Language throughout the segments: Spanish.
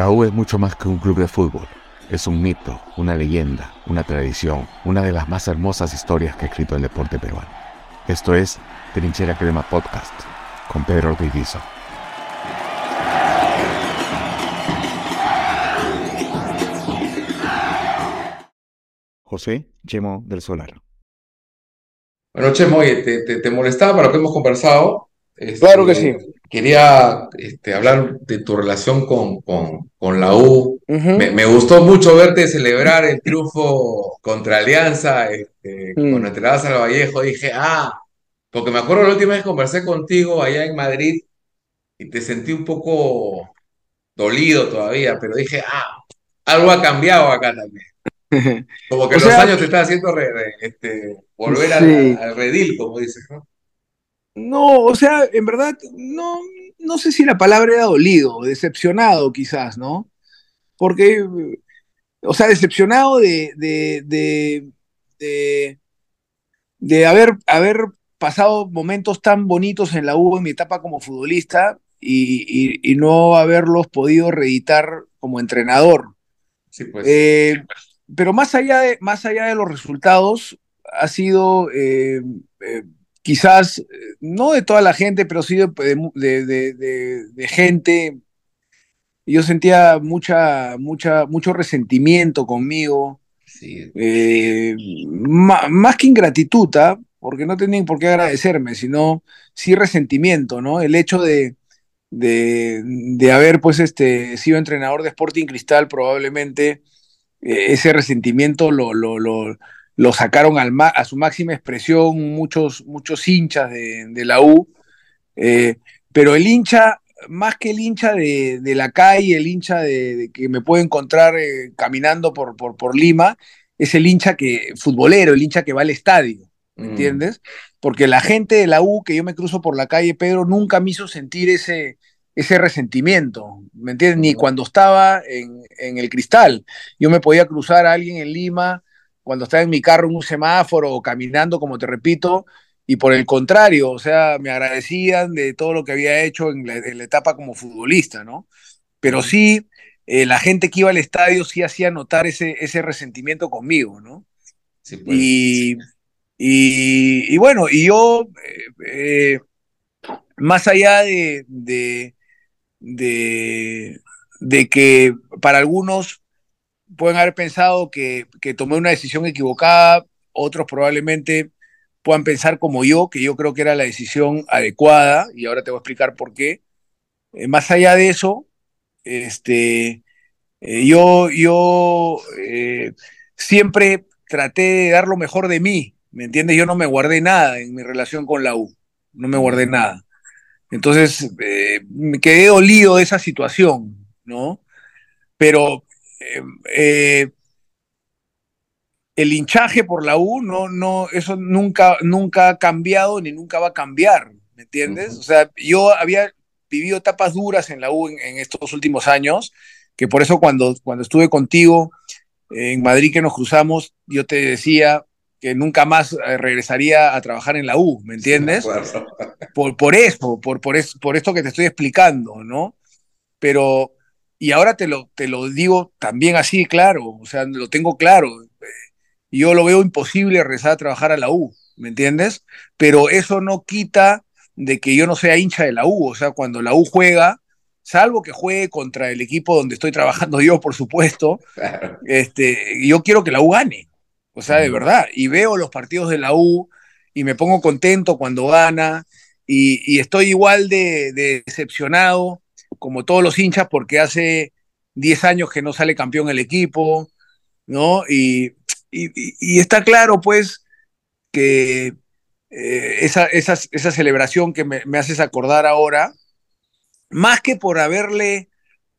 La U es mucho más que un club de fútbol. Es un mito, una leyenda, una tradición, una de las más hermosas historias que ha escrito el deporte peruano. Esto es Trinchera Crema Podcast con Pedro Ortiz José Chemo del Solar. Bueno, Chemo, oye, te, te molestaba para lo que hemos conversado claro que sí. Quería este, hablar de tu relación con, con, la U. me, gustó mucho verte celebrar el triunfo contra Alianza este, mm. cuando entrabas al Vallejo. Dije, ah, porque me acuerdo la última vez que conversé contigo allá en Madrid y te sentí un poco dolido todavía, pero dije, ah, algo ha cambiado acá también. Como que los años te están haciendo este, volver al, al, redil, como dices, ¿no? No, o sea, en verdad, no, no sé si la palabra era dolido, decepcionado quizás, ¿no? Porque, o sea, decepcionado de, de, de, haber, haber pasado momentos tan bonitos en la U en mi etapa como futbolista y, no haberlos podido reeditar como entrenador. Sí, pues. Eh, pero más allá, de, más allá de los resultados, ha sido eh, eh, quizás, eh, no de toda la gente, pero sí de, gente. Yo sentía mucha, mucha, mucho resentimiento conmigo. Eh, más, que ingratitud, ¿ah? porque no tenían por qué agradecerme, sino sí resentimiento, ¿no? El hecho de, de, haber pues este, sido entrenador de Sporting Cristal, probablemente eh, ese resentimiento lo, lo, lo sacaron a su máxima expresión muchos, muchos hinchas de, la U, eh, pero el hincha, más que el hincha de, la calle, el hincha de, que me puedo encontrar eh, caminando por, por, por, Lima, es el hincha que, futbolero, el hincha que va al estadio, ¿me mm. entiendes? Porque la gente de la U, que yo me cruzo por la calle, Pedro, nunca me hizo sentir ese, ese resentimiento, ¿me entiendes? Ni cuando estaba en, en el cristal. Yo me podía cruzar a alguien en Lima cuando estaba en mi carro en un semáforo o caminando, como te repito, y por el contrario, o sea, me agradecían de todo lo que había hecho en la, etapa como futbolista, ¿no? Pero sí, eh, la gente que iba al estadio sí hacía notar ese, ese resentimiento conmigo, ¿no? Sí, pues, y, y, bueno, y yo, eh, eh, más allá de, de, de que para algunos pueden haber pensado que, tomé una decisión equivocada, otros probablemente puedan pensar como yo, que yo creo que era la decisión adecuada, y ahora te voy a explicar por qué. Eh, más allá de eso, este, eh, yo, yo eh, siempre traté de dar lo mejor de mí, ¿me entiendes? Yo no me guardé nada en mi relación con la U, no me guardé nada. Entonces, me quedé dolido de esa situación, ¿no? Pero eh, el hinchaje por la U, no, no, eso nunca, nunca ha cambiado ni nunca va a cambiar, ¿me entiendes? O sea, yo había vivido etapas duras en la U en, estos últimos años, que por eso cuando, cuando estuve contigo en Madrid que nos cruzamos, yo te decía que nunca más eh, regresaría a trabajar en la U, ¿me entiendes? por, por eso, por, por, eso, por esto que te estoy explicando, ¿no? Pero y ahora te lo, te lo digo también así, claro, o sea, lo tengo claro. Yo lo veo imposible regresar a trabajar a la U, ¿me entiendes? Pero eso no quita de que yo no sea hincha de la U, o sea, cuando la U juega, salvo que juegue contra el equipo donde estoy trabajando yo, por supuesto, este, yo quiero que la U gane, o sea, de verdad, y veo los partidos de la U y me pongo contento cuando gana y, estoy igual de, de decepcionado como todos los hinchas, porque hace 10 años que no sale campeón el equipo, ¿no? Y, está claro, pues, que eh, esa, esa, celebración que me, haces acordar ahora, más que por haberle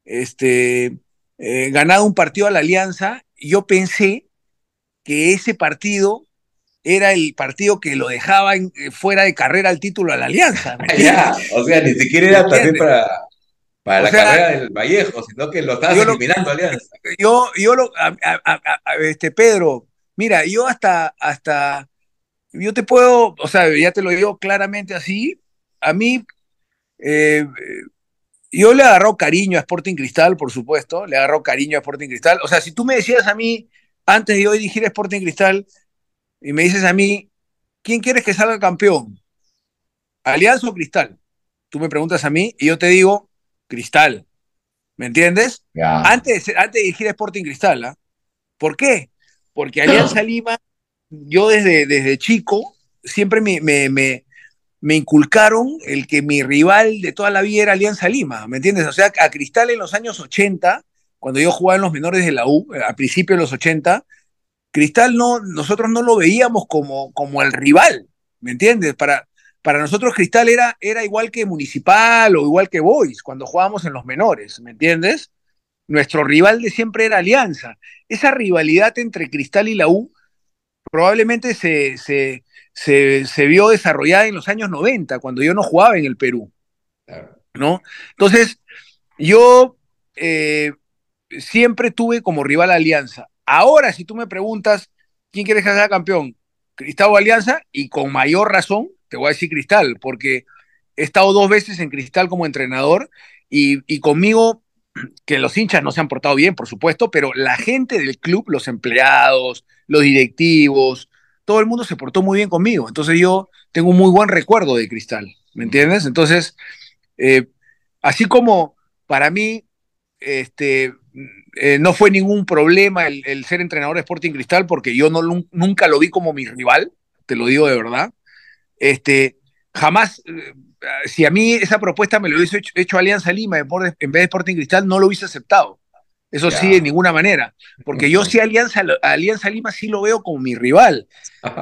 este, eh, ganado un partido a la Alianza, yo pensé que ese partido era el partido que lo dejaba eh, fuera de carrera al título a la Alianza. o sea, ni siquiera era también para, para la carrera del Vallejo, sino que lo estás eliminando Alianza. Yo, yo lo, este, Pedro, mira, yo hasta, hasta, yo te puedo, o sea, ya te lo digo claramente así, a mí, eh, yo le agarró cariño a Sporting Cristal, por supuesto, le agarró cariño a Sporting Cristal. O sea, si tú me decías a mí, antes de yo dirigir Sporting Cristal, y me dices a mí, ¿quién quieres que salga campeón? ¿Alianza o Cristal? Tú me preguntas a mí y yo te digo, Cristal. ¿Me entiendes? Antes, antes de dirigir Sporting Cristal, ¿ah? ¿Por qué? Porque Alianza Lima, yo desde, desde chico, siempre me, me, me, inculcaron el que mi rival de toda la vida era Alianza Lima, ¿me entiendes? O sea, a Cristal en los años 80, cuando yo jugaba en los menores de la U, a principios de los 80, Cristal no, nosotros no lo veíamos como, como el rival, ¿me entiendes? Para, para nosotros Cristal era, era igual que Municipal o igual que Boys cuando jugábamos en los menores, ¿me entiendes? Nuestro rival de siempre era Alianza. Esa rivalidad entre Cristal y la U probablemente se, se, se, vio desarrollada en los años 90, cuando yo no jugaba en el Perú. ¿no? Entonces, yo eh, siempre tuve como rival Alianza. Ahora, si tú me preguntas quién quiere que sea campeón, Cristal o Alianza, y con mayor razón, te voy a decir Cristal, porque he estado dos veces en Cristal como entrenador y, conmigo, que los hinchas no se han portado bien, por supuesto, pero la gente del club, los empleados, los directivos, todo el mundo se portó muy bien conmigo. Entonces yo tengo un muy buen recuerdo de Cristal, ¿me entiendes? Entonces, eh, así como para mí, este, eh, no fue ningún problema el, ser entrenador de Sporting Cristal porque yo no, nunca lo vi como mi rival, te lo digo de verdad. Este, jamás, eh, si a mí esa propuesta me lo hubiese hecho, Alianza Lima en vez de Sporting Cristal, no lo hubiese aceptado. Eso sí, de ninguna manera. Porque yo sí Alianza, Alianza Lima sí lo veo como mi rival.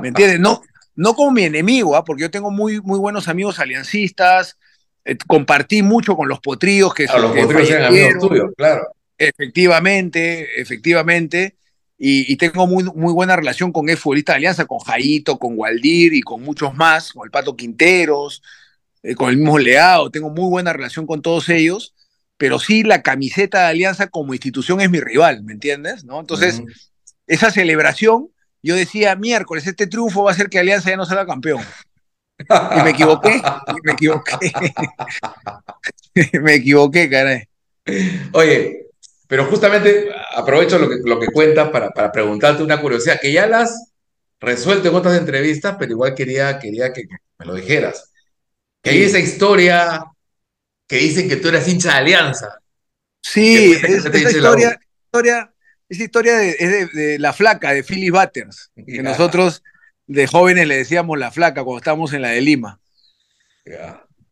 ¿Me entiendes? No, no como mi enemigo, ¿ah? porque yo tengo muy, muy buenos amigos aliancistas. Eh, compartí mucho con los potríos que, son los potríos amigos tuyos, claro. Efectivamente, efectivamente y, tengo muy, muy buena relación con el futbolista de Alianza, con Jaito, con Waldir y con muchos más, con el Pato Quinteros, eh, con el mismo Leao, tengo muy buena relación con todos ellos, pero sí la camiseta de Alianza como institución es mi rival, ¿me entiendes? ¿No? Entonces, esa celebración, yo decía, miércoles, este triunfo va a hacer que Alianza ya no salga campeón. Y me equivoqué, y me equivoqué. me equivoqué, caray. Oye, pero justamente aprovecho lo que, lo que cuentas para, para preguntarte una curiosidad, que ya la has resuelto en otras entrevistas, pero igual quería, quería que, me lo dijeras. Que hay esa historia que dicen que tú eras hincha de Alianza. Sí, esa historia, historia, esa historia es de, La Flaca, de Philly Butters, que nosotros de jóvenes le decíamos La Flaca cuando estábamos en la de Lima.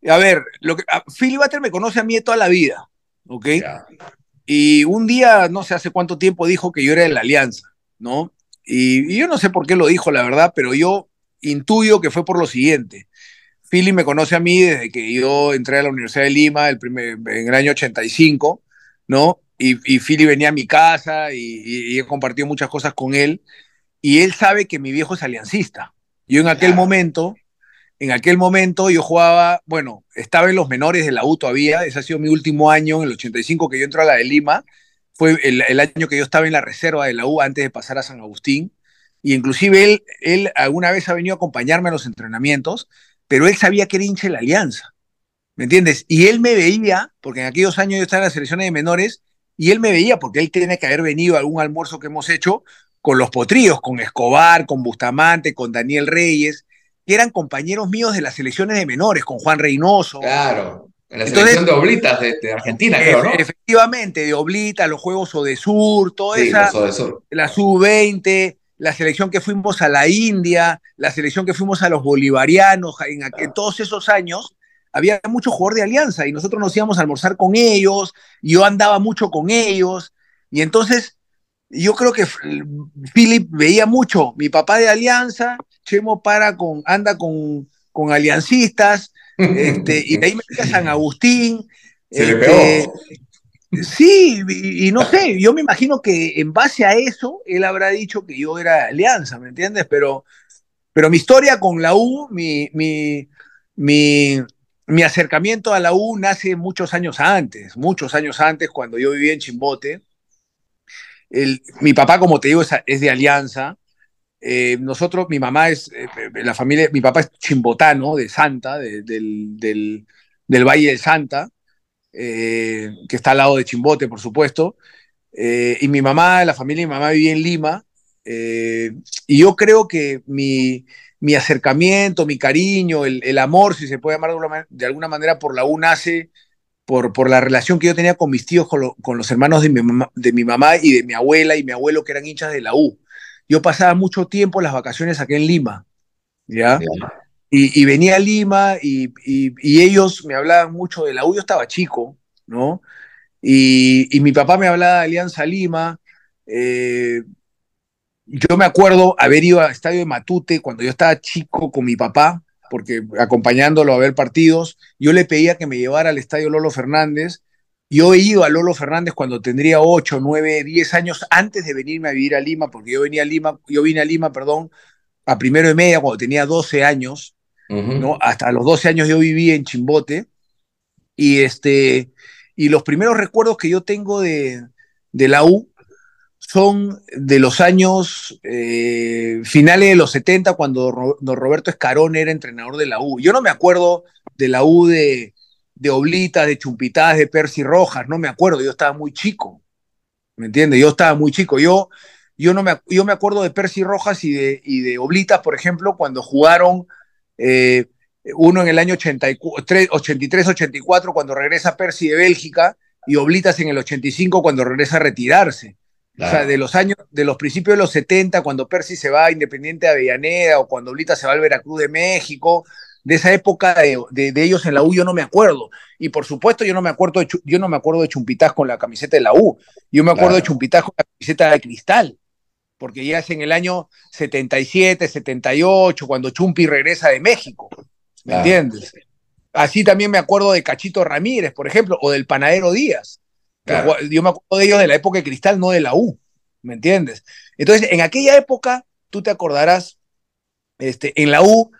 A ver, lo que, Philly Butters me conoce a mí toda la vida, ¿ok? Y un día, no sé hace cuánto tiempo, dijo que yo era de la Alianza, ¿no? Y, yo no sé por qué lo dijo, la verdad, pero yo intuyo que fue por lo siguiente. Philly me conoce a mí desde que yo entré a la Universidad de Lima el primer, en el año 85, ¿no? Y, y Philly venía a mi casa y, he compartido muchas cosas con él. Y él sabe que mi viejo es aliancista. Yo en aquel momento en aquel momento yo jugaba, bueno, estaba en los menores de la U todavía, ese ha sido mi último año, en el 85 que yo entré a la de Lima, fue el, año que yo estaba en la reserva de la U antes de pasar a San Agustín, y inclusive él, alguna vez ha venido a acompañarme a los entrenamientos, pero él sabía que era hincha la Alianza, ¿me entiendes? Y él me veía, porque en aquellos años yo estaba en las selecciones de menores, y él me veía porque él tiene que haber venido a algún almuerzo que hemos hecho con los potríos, con Escobar, con Bustamante, con Daniel Reyes, que eran compañeros míos de las selecciones de menores, con Juan Reynoso. Claro, en la selección de Oblitas de, Argentina, creo, ¿no? Efectivamente, de Oblitas, los Juegos Odesur, toda sí, esa, la Sub-20, la selección que fuimos a la India, la selección que fuimos a los bolivarianos, en, todos esos años, había mucho jugador de alianza y nosotros nos íbamos a almorzar con ellos, y yo andaba mucho con ellos, y entonces yo creo que Philip veía mucho, mi papá de alianza, Chemo para con, anda con, con aliancistas, este, y de ahí me fui a San Agustín. Se le pegó. Este, sí, y, no sé, yo me imagino que en base a eso, él habrá dicho que yo era alianza, ¿me entiendes? Pero, pero mi historia con la U, mi, mi, mi, mi acercamiento a la U nace muchos años antes, muchos años antes, cuando yo vivía en Chimbote. El, mi papá, como te digo, es de Alianza. Eh, nosotros, mi mamá es, eh, eh, la familia, mi papá es chimbotano de Santa, del, del, Valle de Santa, que está al lado de Chimbote, por supuesto. y mi mamá, la familia de mi mamá vivía en Lima. y yo creo que mi, mi acercamiento, mi cariño, el, amor, si se puede llamar de, alguna manera, por la U nace por, por la relación que yo tenía con mis tíos, con, los hermanos de mi, mamá, de mi mamá y de mi abuela y mi abuelo, que eran hinchas de la U. Yo pasaba mucho tiempo las vacaciones aquí en Lima, ¿ya? Y, venía a Lima y, ellos me hablaban mucho de la U, yo estaba chico, ¿no? Y, mi papá me hablaba de Alianza Lima, eh, yo me acuerdo haber ido al estadio de Matute cuando yo estaba chico con mi papá, porque acompañándolo a ver partidos, yo le pedía que me llevara al estadio Lolo Fernández. Yo he ido a Lolo Fernández cuando tendría 8, 9, 10 años antes de venirme a vivir a Lima, porque yo venía a Lima, yo vine a Lima, perdón, a primero de media cuando tenía 12 años, ¿no? Hasta los 12 años yo viví en Chimbote. Y este y los primeros recuerdos que yo tengo de, de la U son de los años eh, finales de los 70, cuando don Roberto Escarón era entrenador de la U. Yo no me acuerdo de la U de, de Oblitas, de Chumpitadas, de Percy Rojas, no me acuerdo, yo estaba muy chico, ¿me entiendes? Yo estaba muy chico. Yo, yo, no me, yo me acuerdo de Percy Rojas y de, y de Oblitas, por ejemplo, cuando jugaron eh, uno en el año 83-84, cuando regresa Percy de Bélgica, y Oblitas en el 85, cuando regresa a retirarse. O sea, de los años, de los principios de los 70, cuando Percy se va a Independiente de Avellaneda o cuando Olita se va al Veracruz de México, de esa época de, ellos en la U yo no me acuerdo. Y por supuesto yo no me acuerdo de, yo no me acuerdo de Chumpitaz con la camiseta de la U. Yo me acuerdo de Chumpitaz con la camiseta de cristal, porque ya es en el año 77, 78, cuando Chumpi regresa de México. ¿Me entiendes? Así también me acuerdo de Cachito Ramírez, por ejemplo, o del Panadero Díaz. Yo me acuerdo de ellos de la época de Cristal, no de la U, ¿me entiendes? Entonces, en aquella época, tú te acordarás, este, en la U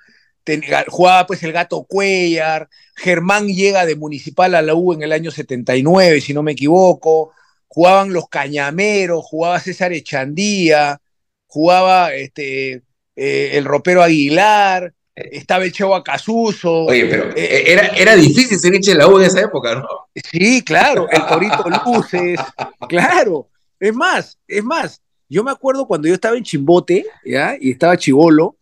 jugaba pues el gato Cuellar, Germán llega de Municipal a la U en el año 79, si no me equivoco, jugaban los Cañameros, jugaba César Echandía, jugaba este, eh, el Ropero Aguilar, estaba el Chavo Acasuso. Oye, pero eh, era, era difícil ser hincha de la U en esa época, ¿no? Sí, claro, el Torito Luces, claro. Es más, es más, yo me acuerdo cuando yo estaba en Chimbote, ¿ya? Y estaba chivolo,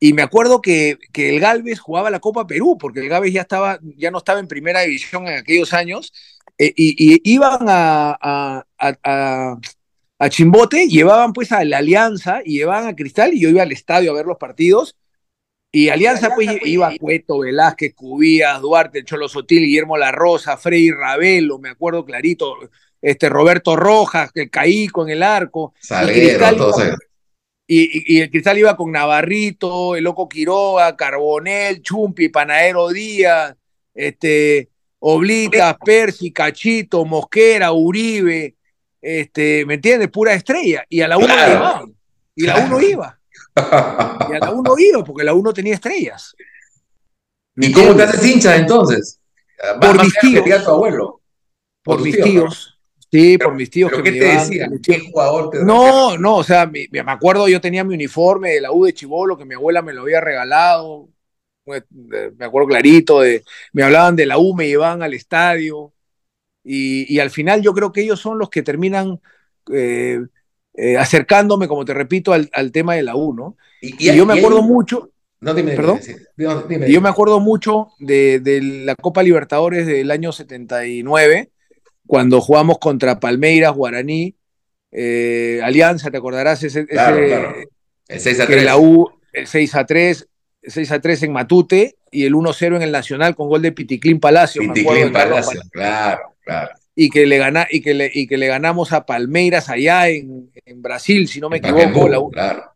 y me acuerdo que, que, el Galvez jugaba la Copa Perú, porque el Galvez ya, estaba, ya no estaba en primera división en aquellos años, eh, y, iban a, a, a, a, Chimbote, llevaban pues a la Alianza y llevaban a Cristal, y yo iba al estadio a ver los partidos, y Alianza, pues, pues iba Cueto, Velázquez, Cubías, Duarte, Cholo Sotil, Guillermo La Rosa, Frei Ravelo, me acuerdo clarito, este Roberto Rojas, el Caíco en el arco. y, y, el Cristal iba con Navarrito, el Loco Quiroga, Carbonel, Chumpi, Panadero Díaz, este, Oblitas, Percy, Cachito, Mosquera, Uribe, este, ¿me entiendes? Pura estrella. Y a la uno iba. Y la uno iba. Y a la 1 iba, porque la 1 tenía estrellas. ¿Y cómo te haces hincha entonces? Por mis tíos. abuelo. Por, mis tíos. Sí, por mis tíos. ¿Pero qué te decían? ¿Qué jugador te No, no, o sea, me, acuerdo, yo tenía mi uniforme de la U de Chivolo, que mi abuela me lo había regalado. Me acuerdo clarito, de, me hablaban de la U, me llevaban al estadio. Y, al final yo creo que ellos son los que terminan eh, eh, acercándome, como te repito, al, tema de la U, ¿no? Y, yo me acuerdo mucho. No, dime, ¿Perdón? Yo me acuerdo mucho de, la Copa Libertadores del año 79, cuando jugamos contra Palmeiras, Guaraní, eh, Alianza, ¿te acordarás? Ese, El 6 a 3. La U, el 6 a 3, 6 a 3 en Matute y el 1-0 en el Nacional con gol de Piticlín Palacio. Piticlín Palacio, claro, claro y que le, gana, y que le, y que le ganamos a Palmeiras allá en, Brasil, si no me equivoco. claro.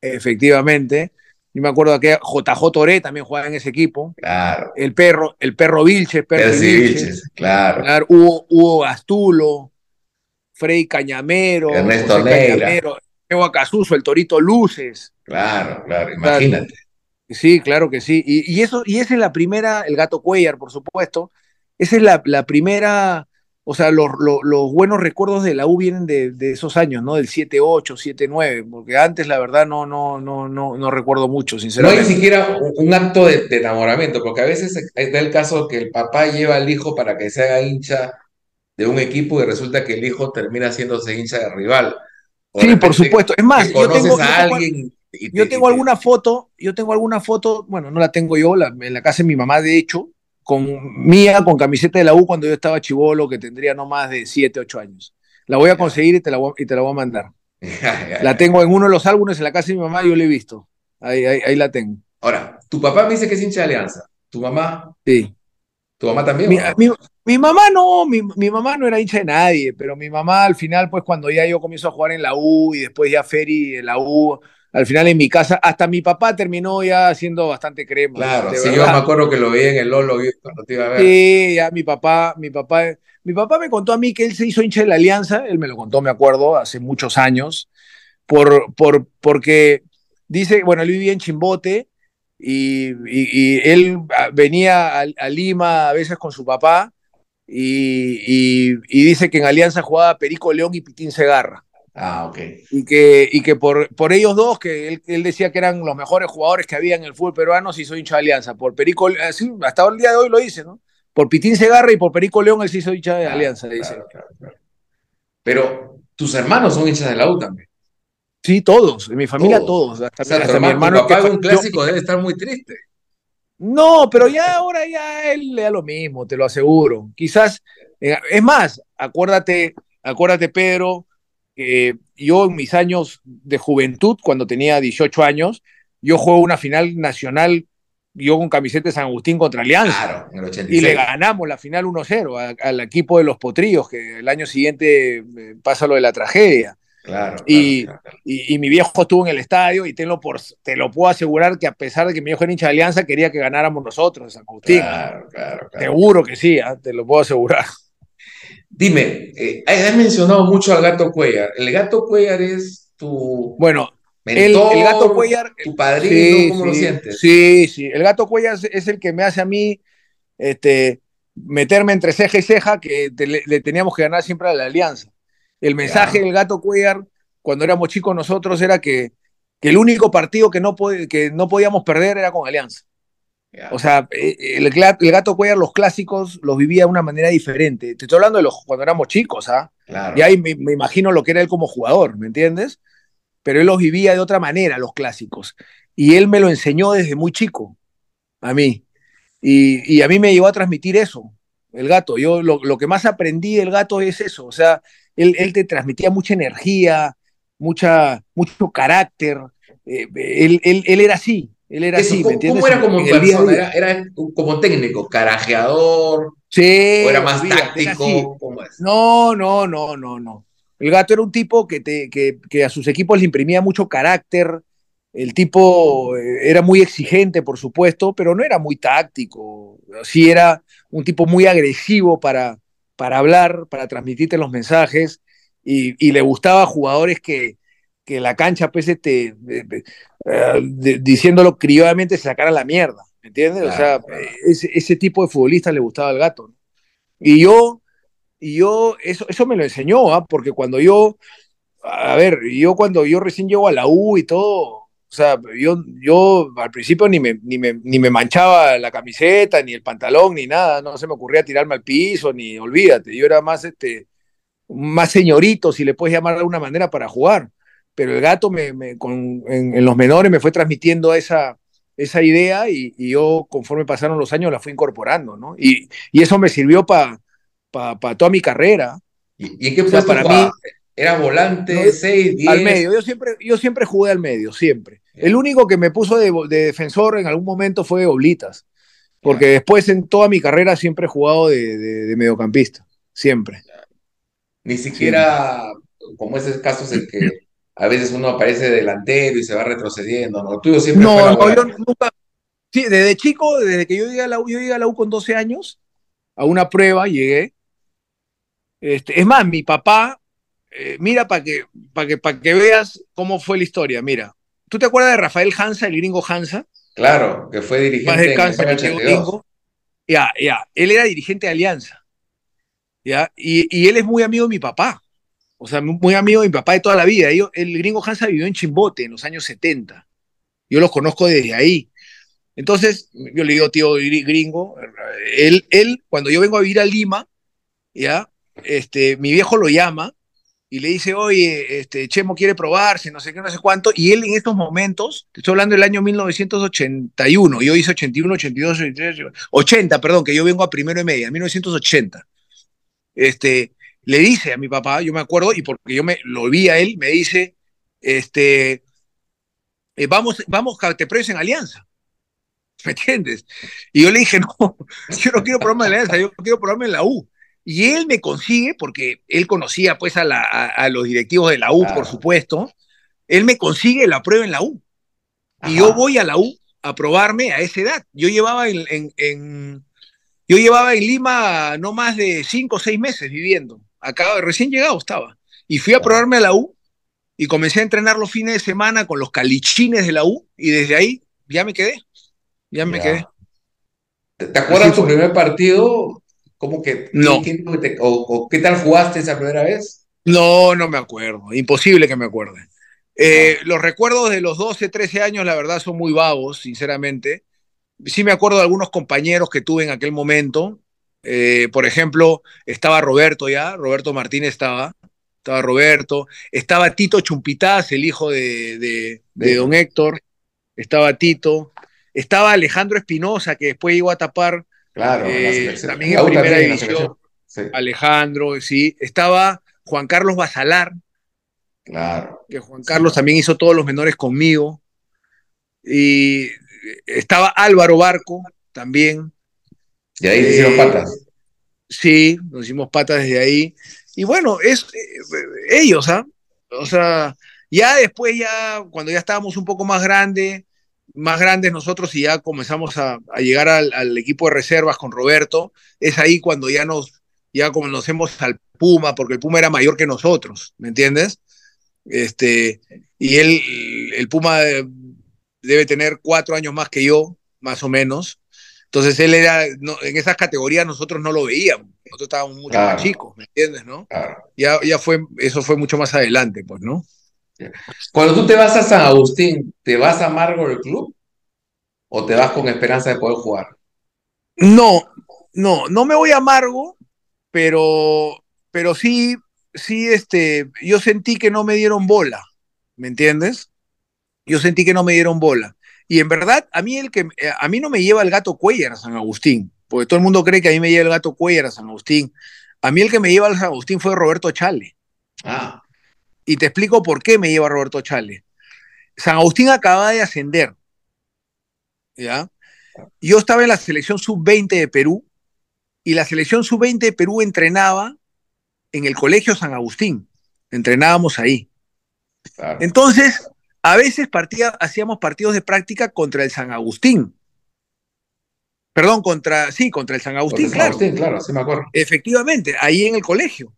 Efectivamente. Yo me acuerdo que JJ Toré también jugaba en ese equipo. Claro. El perro, el perro Vilches, perro Vilches, claro. claro. Hugo, Hugo Gastulo, Frey Cañamero, Ernesto Negra. Evo Acasuso, el Torito Luces. Claro, claro, imagínate. Sí, claro que sí. Y, y, eso, y esa es la primera, el gato Cuellar, por supuesto. Esa es la, la primera o sea, los, buenos recuerdos de la U vienen de, esos años, ¿no? Del 7-8, 7-9, porque antes la verdad no, no, no, no, no recuerdo mucho, sinceramente. No hay ni siquiera un, acto de, enamoramiento, porque a veces da el caso que el papá lleva al hijo para que se haga hincha de un equipo y resulta que el hijo termina haciéndose hincha de rival. sí, por supuesto. Es más, yo tengo, a alguien yo tengo alguna foto, yo tengo alguna foto, bueno, no la tengo yo, en la casa de mi mamá, de hecho, con mía, con camiseta de la U cuando yo estaba chivolo, que tendría no más de 7, 8 años. La voy a conseguir y te la voy, y te la voy a mandar. la tengo en uno de los álbumes en la casa de mi mamá, yo la he visto. Ahí, ahí, la tengo. Ahora, tu papá me dice que es hincha de Alianza. ¿Tu mamá? Sí. ¿Tu mamá también? Mi, mamá no, mi, mi, mamá no era hincha de nadie, pero mi mamá al final, pues cuando ya yo comienzo a jugar en la U y después ya Ferry en la U, al final en mi casa, hasta mi papá terminó ya siendo bastante crema. Claro, sí, yo me acuerdo que lo vi en el Lolo cuando te iba a ver. Sí, ya mi papá, mi papá, mi papá me contó a mí que él se hizo hincha de la Alianza, él me lo contó, me acuerdo, hace muchos años, por, por, porque dice, bueno, él vivía en Chimbote y, y, él venía a, Lima a veces con su papá y, y, dice que en Alianza jugaba Perico León y Pitín Segarra. Ah, ok. Y que, y que por, por ellos dos, que él, decía que eran los mejores jugadores que había en el fútbol peruano, se hizo hincha de Alianza. Por Perico, así, hasta el día de hoy lo dice, ¿no? Por Pitín Segarra y por Perico León él se hizo hincha de Alianza, dice. Pero tus hermanos son hinchas de la U también. Sí, todos, en mi familia todos. Hasta, mi hermano que un clásico debe estar muy triste. No, pero ya ahora ya él le da lo mismo, te lo aseguro. Quizás, eh, es más, acuérdate, acuérdate, Pedro, yo en mis años de juventud, cuando tenía 18 años, yo juego una final nacional, yo con camiseta de San Agustín contra Alianza. Y le ganamos la final 1-0 al equipo de los Potrillos, que el año siguiente eh, pasa lo de la tragedia. Claro, y, y, mi viejo estuvo en el estadio y te lo, por, te lo puedo asegurar que a pesar de que mi viejo era hincha de Alianza, quería que ganáramos nosotros San Agustín. Seguro que sí, ¿ah? te lo puedo asegurar. Dime, eh, has mencionado mucho al gato Cuellar. ¿El gato Cuellar es tu bueno, el, gato Cuellar, tu padrino? ¿Cómo lo sientes? Sí, sí. El gato Cuellar es el que me hace a mí este, meterme entre ceja y ceja que le, teníamos que ganar siempre a la alianza. El mensaje del gato Cuellar, cuando éramos chicos nosotros, era que, que el único partido que no, que no podíamos perder era con Alianza. O sea, eh, el, gato Cuellar, los clásicos, los vivía de una manera diferente. Te estoy hablando de los cuando éramos chicos, ¿ah? Y ahí me, imagino lo que era él como jugador, ¿me entiendes? Pero él los vivía de otra manera, los clásicos. Y él me lo enseñó desde muy chico, a mí. Y, a mí me llevó a transmitir eso, el gato. Yo lo, que más aprendí del gato es eso. O sea, él, él te transmitía mucha energía, mucha, mucho carácter. Eh, él, él, él era así, él era así, ¿me entiendes? ¿Cómo era como persona? Era, como técnico, carajeador. Sí. ¿O era más táctico? No, no, no, no, no. El gato era un tipo que, te, que, que, a sus equipos le imprimía mucho carácter. El tipo eh, era muy exigente, por supuesto, pero no era muy táctico. Sí era un tipo muy agresivo para, para hablar, para transmitirte los mensajes. Y, y le gustaba a jugadores que, que la cancha, pues, este, eh, diciéndolo criolladamente, se sacara la mierda, ¿me entiendes? o sea, ese, tipo de futbolista le gustaba al gato. Y yo, y yo, eso, eso me lo enseñó, ¿ah? porque cuando yo, a ver, yo cuando yo recién llego a la U y todo, o sea, yo, yo al principio ni me, ni, me, ni me manchaba la camiseta, ni el pantalón, ni nada, no se me ocurría tirarme al piso, ni olvídate, yo era más, este, más señorito, si le puedes llamar de alguna manera, para jugar pero el gato me, en, los menores me fue transmitiendo esa, esa idea y, yo conforme pasaron los años la fui incorporando, ¿no? Y, eso me sirvió para toda mi carrera. ¿Y, en qué puesto para mí? ¿Era volante, 6, 10? Al medio, yo siempre, yo siempre jugué al medio, siempre. El único que me puso de, defensor en algún momento fue Oblitas, porque después en toda mi carrera siempre he jugado de, mediocampista, siempre. Ni siquiera, como ese caso es el que a veces uno aparece delantero y se va retrocediendo, ¿no? Tuyo siempre no, no, yo nunca. Sí, desde chico, desde que yo llegué a la U, yo llegué a la U con 12 años, a una prueba llegué. Este, es más, mi papá, eh, mira para que, para que, para que veas cómo fue la historia, mira. ¿Tú te acuerdas de Rafael Hansa, el gringo Hansa? Claro, que fue dirigente de Ya, ya, él era dirigente de Alianza. ¿ya? Y, él es muy amigo de mi papá, o sea, muy amigo de mi papá de toda la vida. el gringo Hansa vivió en Chimbote en los años 70. Yo los conozco desde ahí. Entonces, yo le digo, tío gringo, él, él, cuando yo vengo a vivir a Lima, ¿ya? Este, mi viejo lo llama y le dice, oye, este, Chemo quiere probarse, no sé qué, no sé cuánto, y él en estos momentos, te estoy hablando del año 1981, yo hice 81, 82, 83, 80, perdón, que yo vengo a primero y media, 1980. Este, le dice a mi papá, yo me acuerdo, y porque yo me, lo vi a él, me dice, este, eh, vamos, vamos, te preso en alianza. ¿Me entiendes? Y yo le dije, no, yo no quiero probarme en alianza, yo quiero probarme en la U. Y él me consigue, porque él conocía pues a, la, a, los directivos de la U, por supuesto, él me consigue la prueba en la U. Y yo voy a la U a probarme a esa edad. Yo llevaba en, en, yo llevaba en Lima no más de cinco o seis meses viviendo. Acá recién llegado estaba. Y fui a probarme a la U y comencé a entrenar los fines de semana con los calichines de la U y desde ahí ya me quedé. Ya me quedé. ¿Te, acuerdas tu primer partido? ¿Cómo que, no. o, qué tal jugaste esa primera vez? No, no me acuerdo. Imposible que me acuerde. Eh, los recuerdos de los 12, 13 años, la verdad, son muy vagos, sinceramente. Sí me acuerdo de algunos compañeros que tuve en aquel momento. Eh, por ejemplo, estaba Roberto ya, Roberto Martínez estaba, estaba Roberto, estaba Tito Chumpitaz, el hijo de, de don Héctor, estaba Tito, estaba Alejandro Espinosa, que después llegó a tapar Claro, eh, también en primera división. Alejandro, sí. Estaba Juan Carlos Basalar. Claro. Que Juan Carlos también hizo todos los menores conmigo. Y estaba Álvaro Barco también. De ahí hicieron eh, patas. Sí, nos hicimos patas desde ahí. Y bueno, es eh, ellos, ¿ah? O sea, ya después, ya cuando ya estábamos un poco más grandes, más grandes nosotros y ya comenzamos a, llegar al, equipo de reservas con Roberto, es ahí cuando ya nos, ya conocemos al Puma, porque el Puma era mayor que nosotros, ¿me entiendes? Este, y él, el Puma debe tener cuatro años más que yo, más o menos. Entonces él era, en esas categorías nosotros no lo veíamos, nosotros estábamos mucho más chicos, ¿me entiendes? ¿no? Ya, ya fue, eso fue mucho más adelante, pues, ¿no? Cuando tú te vas a San Agustín, ¿te vas a amargo el club? ¿O te vas con esperanza de poder jugar? No, no, no me voy a amargo, pero, pero sí, sí, este, yo sentí que no me dieron bola, ¿me entiendes? Yo sentí que no me dieron bola. Y en verdad, a mí, el que, eh, a mí no me lleva el gato Cuellar a San Agustín, porque todo el mundo cree que a mí me lleva el gato Cuellar a San Agustín. A mí el que me lleva al San Agustín fue Roberto Chale. Ah. Y te explico por qué me lleva Roberto Chale. San Agustín acaba de ascender. ¿Ya? Yo estaba en la selección sub-20 de Perú y la selección sub-20 de Perú entrenaba en el Colegio San Agustín. Entrenábamos ahí. Entonces, a veces hacíamos partidos de práctica contra el San Agustín. Perdón, contra, sí, contra el San Agustín, claro. Agustín, claro, sí me acuerdo. Efectivamente, ahí en el colegio.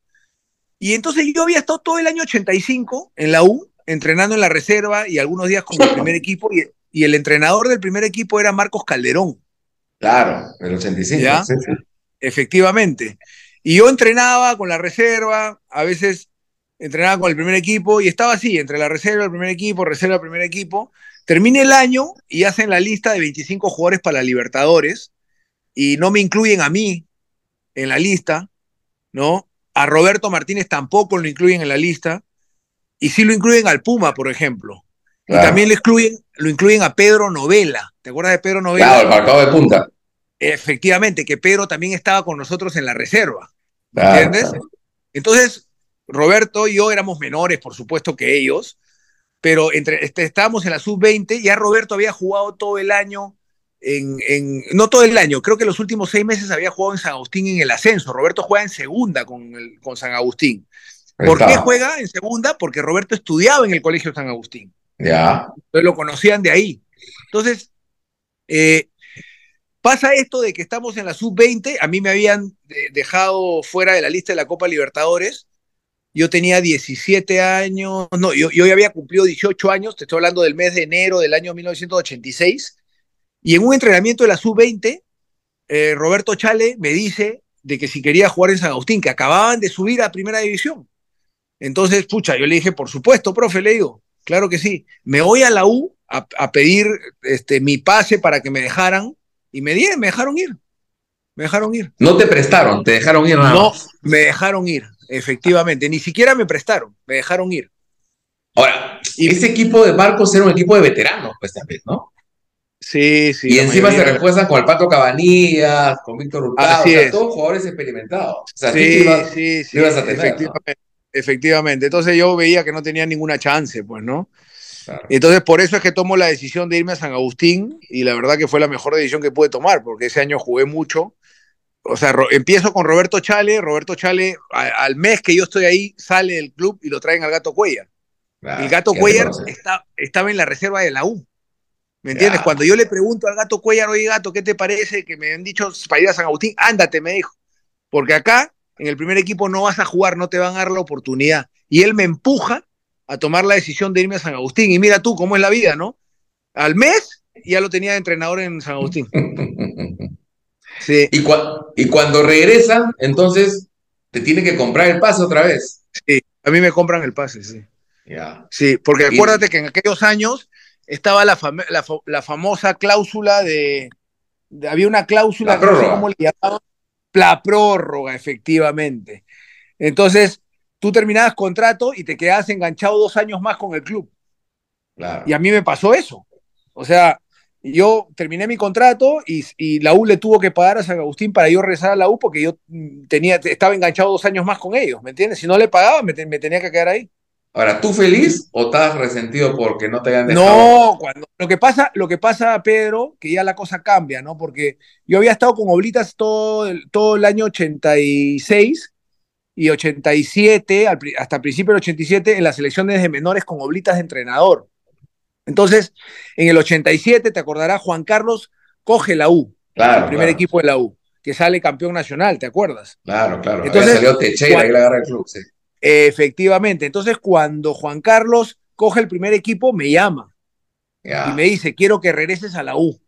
Y entonces yo había estado todo el año 85 en la U, entrenando en la reserva y algunos días con el primer equipo, y, el entrenador del primer equipo era Marcos Calderón. Claro, el 85. ¿Ya? Efectivamente. Y yo entrenaba con la reserva, a veces entrenaba con el primer equipo, y estaba así, entre la reserva, el primer equipo, reserva, el primer equipo. Termina el año y hacen la lista de 25 jugadores para Libertadores, y no me incluyen a mí en la lista, ¿no? A Roberto Martínez tampoco lo incluyen en la lista. Y sí lo incluyen al Puma, por ejemplo. Y también lo incluyen, lo incluyen a Pedro Novela. ¿Te acuerdas de Pedro Novela? Claro, el marcado de punta. Efectivamente, que Pedro también estaba con nosotros en la reserva. ¿Me entiendes? Entonces, Roberto y yo éramos menores, por supuesto, que ellos, pero entre, este, estábamos en la sub-20, ya Roberto había jugado todo el año en, no todo el año, creo que los últimos seis meses había jugado en San Agustín en el ascenso. Roberto juega en segunda con, el, con San Agustín. ¿Por qué juega en segunda? Porque Roberto estudiaba en el Colegio San Agustín. Ya. Entonces lo conocían de ahí. Entonces, eh, pasa esto de que estamos en la sub-20. A mí me habían dejado fuera de la lista de la Copa Libertadores. Yo tenía 17 años, no, yo, yo ya había cumplido 18 años, te estoy hablando del mes de enero del año 1986 y en un entrenamiento de la sub-20, eh, Roberto Chale me dice, de que si quería jugar en San Agustín, que acababan de subir a primera división. Entonces, pucha, yo le dije, por supuesto, profe, le digo, claro que sí. Me voy a la U a, pedir este, mi pase para que me dejaran y me, di, me dejaron ir. Me dejaron ir. No te prestaron, te dejaron ir. no, me dejaron ir, efectivamente. Ni siquiera me prestaron, me dejaron ir. Ahora, y, ese equipo de Marcos era un equipo de veteranos, pues también, ¿no? Sí, sí. Y encima se refuerzan con el Pato Cabanillas, con Víctor Hurtado, todos jugadores experimentados. O sea, sí, sí, sí, efectivamente, efectivamente. Entonces yo veía que no tenía ninguna chance, pues, ¿no? Entonces, por eso es que tomo la decisión de irme a San Agustín y la verdad que fue la mejor decisión que pude tomar, porque ese año jugué mucho. O sea, empiezo con Roberto Chale. Roberto Chale, al mes que yo estoy ahí, sale del club y lo traen al Gato Cuellar. el Gato Cuellar estaba en la reserva de la U. ¿Me entiendes? Cuando yo le pregunto al Gato Cuellar, oye Gato, ¿qué te parece? Que me han dicho para ir a San Agustín, ándate, me dijo. Porque acá, en el primer equipo, no vas a jugar, no te van a dar la oportunidad. Y él me empuja a tomar la decisión de irme a San Agustín. Y mira tú cómo es la vida, ¿no? Al mes ya lo tenía de entrenador en San Agustín. Sí. Y, y cuando regresa, entonces te tiene que comprar el pase otra vez. Sí, a mí me compran el pase, sí. Sí, porque acuérdate que en aquellos años estaba la, la, famosa cláusula de, Había una cláusula. La prórroga. cómo le llamaban. La prórroga, efectivamente. Entonces, tú terminabas contrato y te quedabas enganchado dos años más con el club. Y a mí me pasó eso. O sea, yo terminé mi contrato y, la U le tuvo que pagar a San Agustín para yo regresar a la U porque yo mm, tenía, estaba enganchado dos años más con ellos, ¿me entiendes? Si no le pagaba, me, tenía que quedar ahí. Ahora, ¿tú feliz o estás resentido porque no te hayan dejado? No, cuando, lo que pasa, lo que pasa, Pedro, que ya la cosa cambia, ¿no? Porque yo había estado con Oblitas todo el, todo el año 86 y 87, hasta el principio del 87, en las selecciones de menores con oblitas de entrenador. Entonces, en el 87, te acordarás, Juan Carlos coge la U, el primer equipo de la U, que sale campeón nacional, ¿te acuerdas? Claro, claro. Entonces, salió Techeira y la agarra el club, sí. Efectivamente. Entonces, cuando Juan Carlos coge el primer equipo, me llama y me dice, quiero que regreses a la U.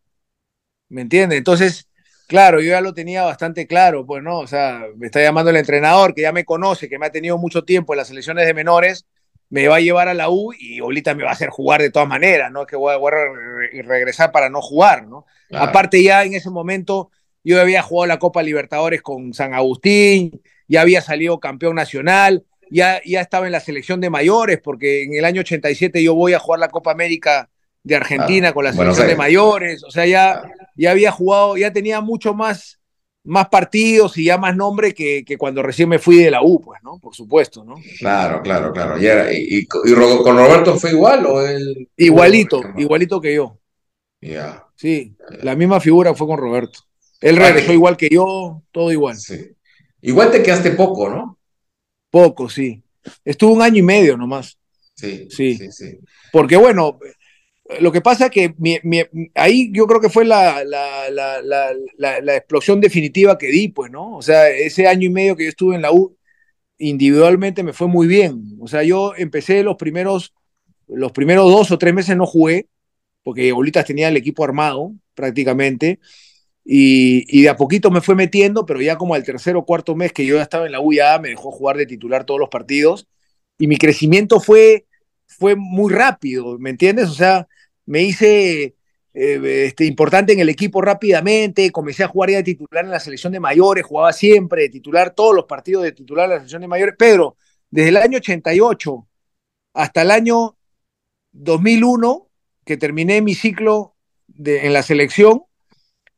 ¿Me entiendes? Entonces, Claro, yo ya lo tenía bastante claro, pues no, o sea, me está llamando el entrenador que ya me conoce, que me ha tenido mucho tiempo en las selecciones de menores, me va a llevar a la U y Olita me va a hacer jugar de todas maneras, ¿no? Que voy a, regresar para no jugar, ¿no? Aparte ya en ese momento yo había jugado la Copa Libertadores con San Agustín, ya había salido campeón nacional, ya, ya estaba en la selección de mayores, porque en el año 87 yo voy a jugar la Copa América de Argentina con la selección de mayores, o sea, ya, ya había jugado, ya tenía mucho más, más partidos y ya más nombre que, que, cuando recién me fui de la U, pues, ¿no? Por supuesto, ¿no? Claro, claro, claro. ¿Y, y, con Roberto fue igual o él? Igualito, igualito que yo. Ya. Sí, la misma figura fue con Roberto. Él regresó igual que yo, todo igual. Sí. Igual te quedaste poco, ¿no? Poco, sí. Estuvo un año y medio nomás. Sí, sí, sí. sí. Porque bueno, lo que pasa que ahí yo creo que fue la, la, explosión definitiva que di, pues, ¿no? O sea, ese año y medio que yo estuve en la U, individualmente me fue muy bien. O sea, yo empecé los primeros, los primeros dos o tres meses no jugué, porque Bolitas tenía el equipo armado prácticamente, y, y, de a poquito me fue metiendo, pero ya como al tercer o cuarto mes que yo ya estaba en la U, ya me dejó jugar de titular todos los partidos, y mi crecimiento fue, fue muy rápido, ¿me entiendes? O sea, me hice eh, este, importante en el equipo rápidamente, comencé a jugar ya de titular en la selección de mayores, jugaba siempre de titular todos los partidos de titular en la selección de mayores. Pedro, desde el año 88 hasta el año 2001, que terminé mi ciclo de, en la selección,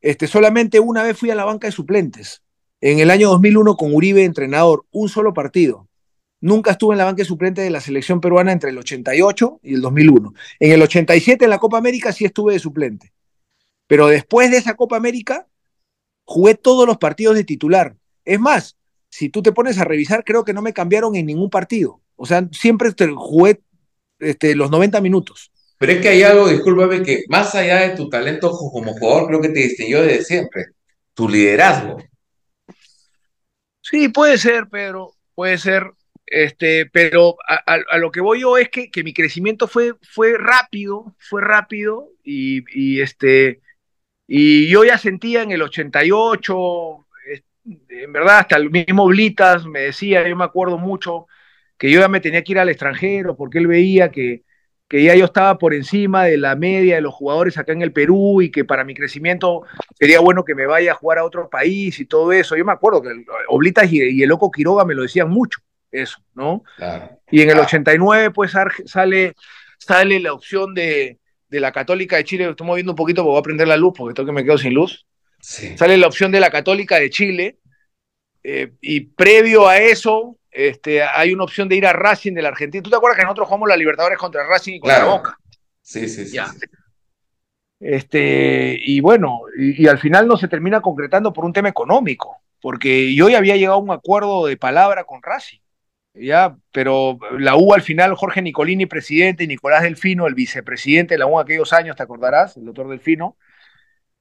este, solamente una vez fui a la banca de suplentes. En el año 2001 con Uribe entrenador, un solo partido. Nunca estuve en la banca suplente de la selección peruana entre el 88 y el 2001. En el 87 en la Copa América sí estuve de suplente. Pero después de esa Copa América jugué todos los partidos de titular. Es más, si tú te pones a revisar, creo que no me cambiaron en ningún partido. O sea, siempre jugué este, los 90 minutos. Pero es que hay algo, discúlpame, que más allá de tu talento como jugador, creo que te distinguió desde siempre. Tu liderazgo. Sí, puede ser, Pedro, puede ser. Este, pero a, lo que voy yo es que, mi crecimiento fue, fue rápido, fue rápido y, este, y yo ya sentía en el 88, en verdad, hasta el mismo Blitas me decía, yo me acuerdo mucho, que yo ya me tenía que ir al extranjero porque él veía que, que ya yo estaba por encima de la media de los jugadores acá en el Perú y que para mi crecimiento sería bueno que me vaya a jugar a otro país y todo eso. Yo me acuerdo que Oblitas y, el loco Quiroga me lo decían mucho, eso, ¿no? Y en el 89 pues sale, sale la opción de, de la Católica de Chile, estoy moviendo un poquito porque voy a prender la luz porque tengo que me quedo sin luz. Sale la opción de la Católica de Chile eh, y previo a eso este, hay una opción de ir a Racing de la Argentina. ¿Tú te acuerdas que nosotros jugamos la Libertadores contra Racing y contra Boca? Sí, sí, sí. Este, y bueno, y, al final no se termina concretando por un tema económico, porque yo ya había llegado a un acuerdo de palabra con Racing, ya, pero la U al final, Jorge Nicolini, presidente, y Nicolás Delfino, el vicepresidente de la U aquellos años, te acordarás, el doctor Delfino,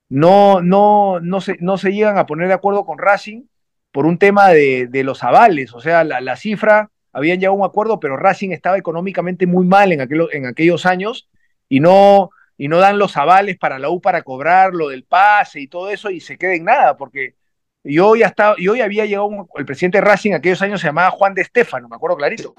no, no, no, se, no se llegan a poner de acuerdo con Racing por un tema de, los avales, o sea, la, cifra, habían llegado a un acuerdo, pero Racing estaba económicamente muy mal en, en aquellos años y no, y no dan los avales para la U para cobrar lo del pase y todo eso y se queda en nada, porque yo ya, estaba, yo ya había llegado, el presidente de Racing aquellos años se llamaba Juan de Estefano, me acuerdo clarito.